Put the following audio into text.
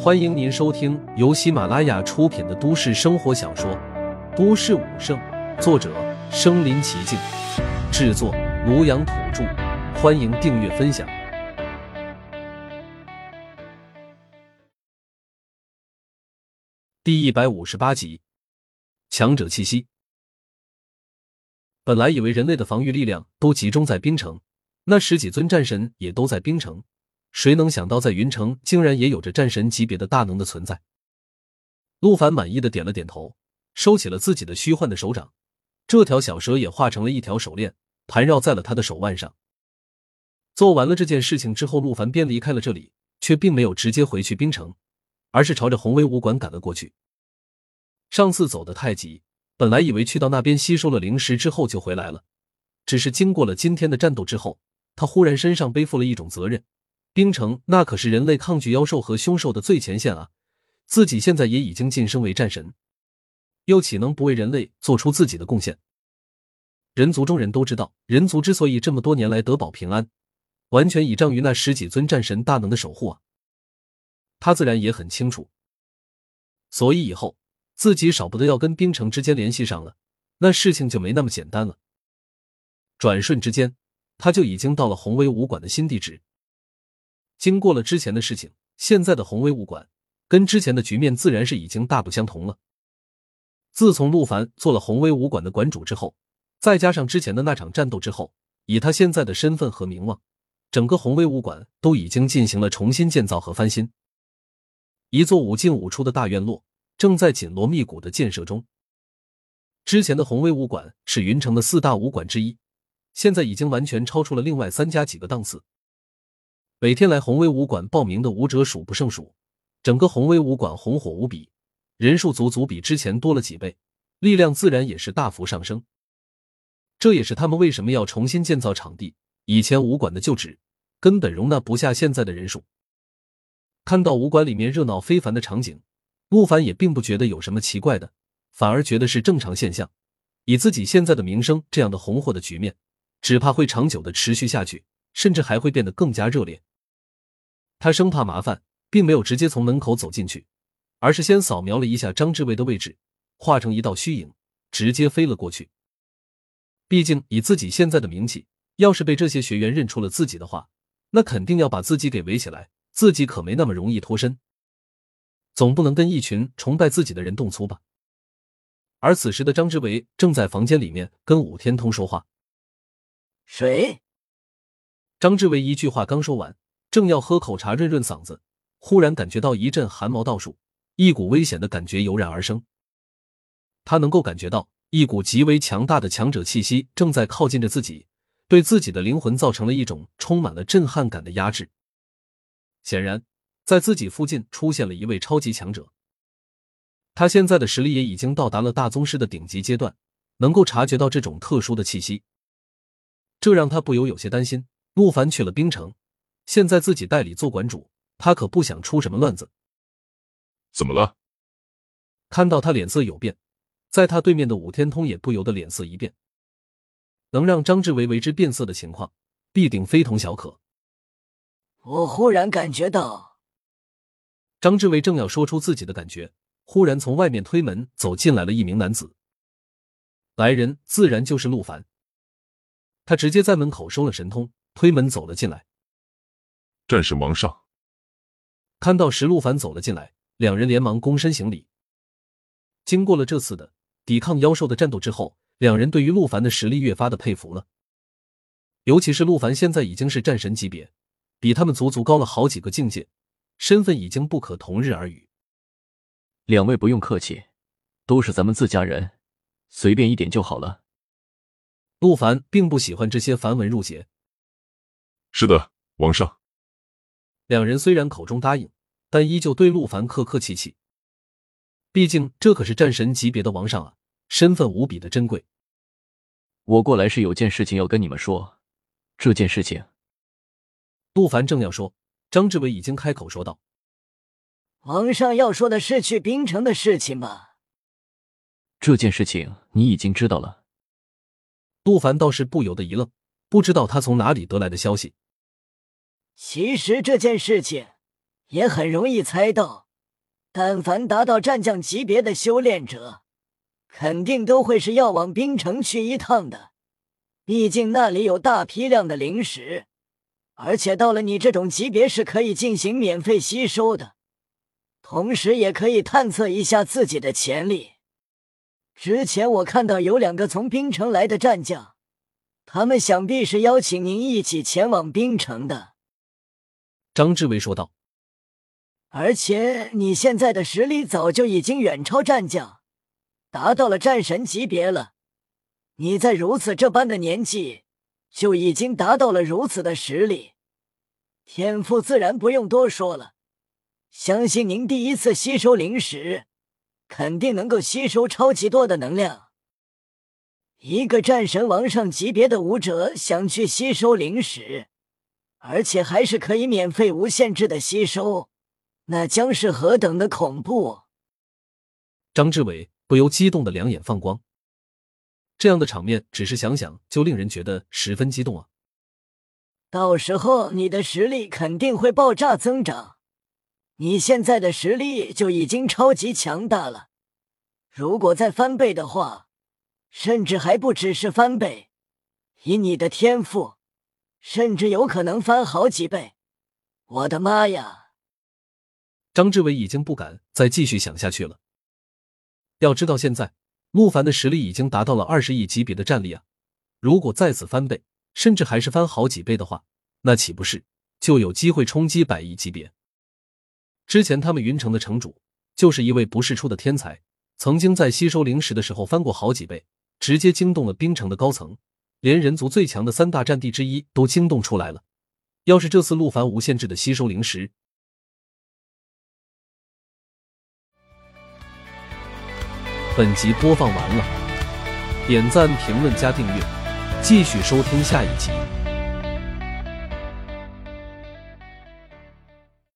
欢迎您收听由喜马拉雅出品的都市生活小说《都市武圣》，作者：身临其境，制作：庐阳土著。欢迎订阅分享。第一百五十八集，强者气息。本来以为人类的防御力量都集中在冰城，那十几尊战神也都在冰城。谁能想到，在云城竟然也有着战神级别的大能的存在？陆凡满意的点了点头，收起了自己的虚幻的手掌，这条小蛇也化成了一条手链，盘绕在了他的手腕上。做完了这件事情之后，陆凡便离开了这里，却并没有直接回去冰城，而是朝着宏威武馆赶了过去。上次走得太急，本来以为去到那边吸收了灵石之后就回来了，只是经过了今天的战斗之后，他忽然身上背负了一种责任。冰城那可是人类抗拒妖兽和凶兽的最前线啊！自己现在也已经晋升为战神，又岂能不为人类做出自己的贡献？人族中人都知道，人族之所以这么多年来得保平安，完全倚仗于那十几尊战神大能的守护啊！他自然也很清楚，所以以后自己少不得要跟冰城之间联系上了，那事情就没那么简单了。转瞬之间，他就已经到了宏威武馆的新地址。经过了之前的事情，现在的宏威武馆跟之前的局面自然是已经大不相同了。自从陆凡做了宏威武馆的馆主之后，再加上之前的那场战斗之后，以他现在的身份和名望，整个宏威武馆都已经进行了重新建造和翻新。一座五进五出的大院落正在紧锣密鼓的建设中。之前的宏威武馆是云城的四大武馆之一，现在已经完全超出了另外三家几个档次。每天来红威武馆报名的武者数不胜数，整个红威武馆红火无比，人数足足比之前多了几倍，力量自然也是大幅上升。这也是他们为什么要重新建造场地。以前武馆的旧址根本容纳不下现在的人数。看到武馆里面热闹非凡的场景，陆凡也并不觉得有什么奇怪的，反而觉得是正常现象。以自己现在的名声，这样的红火的局面，只怕会长久的持续下去，甚至还会变得更加热烈。他生怕麻烦，并没有直接从门口走进去，而是先扫描了一下张志伟的位置，化成一道虚影，直接飞了过去。毕竟以自己现在的名气，要是被这些学员认出了自己的话，那肯定要把自己给围起来，自己可没那么容易脱身。总不能跟一群崇拜自己的人动粗吧？而此时的张志伟正在房间里面跟武天通说话。谁？张志伟一句话刚说完。正要喝口茶润润嗓子，忽然感觉到一阵寒毛倒竖，一股危险的感觉油然而生。他能够感觉到一股极为强大的强者气息正在靠近着自己，对自己的灵魂造成了一种充满了震撼感的压制。显然，在自己附近出现了一位超级强者，他现在的实力也已经到达了大宗师的顶级阶段，能够察觉到这种特殊的气息，这让他不由有些担心。陆凡去了冰城。现在自己代理做馆主，他可不想出什么乱子。怎么了？看到他脸色有变，在他对面的武天通也不由得脸色一变。能让张志伟为之变色的情况，必定非同小可。我忽然感觉到，张志伟正要说出自己的感觉，忽然从外面推门走进来了一名男子。来人自然就是陆凡。他直接在门口收了神通，推门走了进来。战神王上，看到石路凡走了进来，两人连忙躬身行礼。经过了这次的抵抗妖兽的战斗之后，两人对于陆凡的实力越发的佩服了。尤其是陆凡现在已经是战神级别，比他们足足高了好几个境界，身份已经不可同日而语。两位不用客气，都是咱们自家人，随便一点就好了。陆凡并不喜欢这些繁文缛节。是的，王上。两人虽然口中答应，但依旧对陆凡客客气气。毕竟这可是战神级别的王上啊，身份无比的珍贵。我过来是有件事情要跟你们说。这件事情，陆凡正要说，张志伟已经开口说道：“王上要说的是去冰城的事情吧？”这件事情你已经知道了。陆凡倒是不由得一愣，不知道他从哪里得来的消息。其实这件事情也很容易猜到，但凡达到战将级别的修炼者，肯定都会是要往冰城去一趟的。毕竟那里有大批量的灵石，而且到了你这种级别是可以进行免费吸收的，同时也可以探测一下自己的潜力。之前我看到有两个从冰城来的战将，他们想必是邀请您一起前往冰城的。”张志伟说道。“而且你现在的实力早就已经远超战将，达到了战神级别了。”你在如此这般的年纪，就已经达到了如此的实力，天赋自然不用多说了。相信您第一次吸收灵石，肯定能够吸收超级多的能量。一个战神王上级别的武者想去吸收灵石，而且还是可以免费无限制的吸收，那将是何等的恐怖！张志伟不由激动的两眼放光。这样的场面，只是想想就令人觉得十分激动啊！到时候你的实力肯定会爆炸增长，你现在的实力就已经超级强大了，如果再翻倍的话，甚至还不只是翻倍，以你的天赋，甚至有可能翻好几倍！我的妈呀！张志伟已经不敢再继续想下去了。要知道现在。陆凡的实力已经达到了二十亿级别的战力啊！如果再次翻倍，甚至还是翻好几倍的话，那岂不是就有机会冲击百亿级别？之前他们云城的城主就是一位不世出的天才，曾经在吸收灵石的时候翻过好几倍，直接惊动了冰城的高层，连人族最强的三大战地之一都惊动出来了。要是这次陆凡无限制的吸收灵石，本集播放完了，点赞、评论、加订阅，继续收听下一集。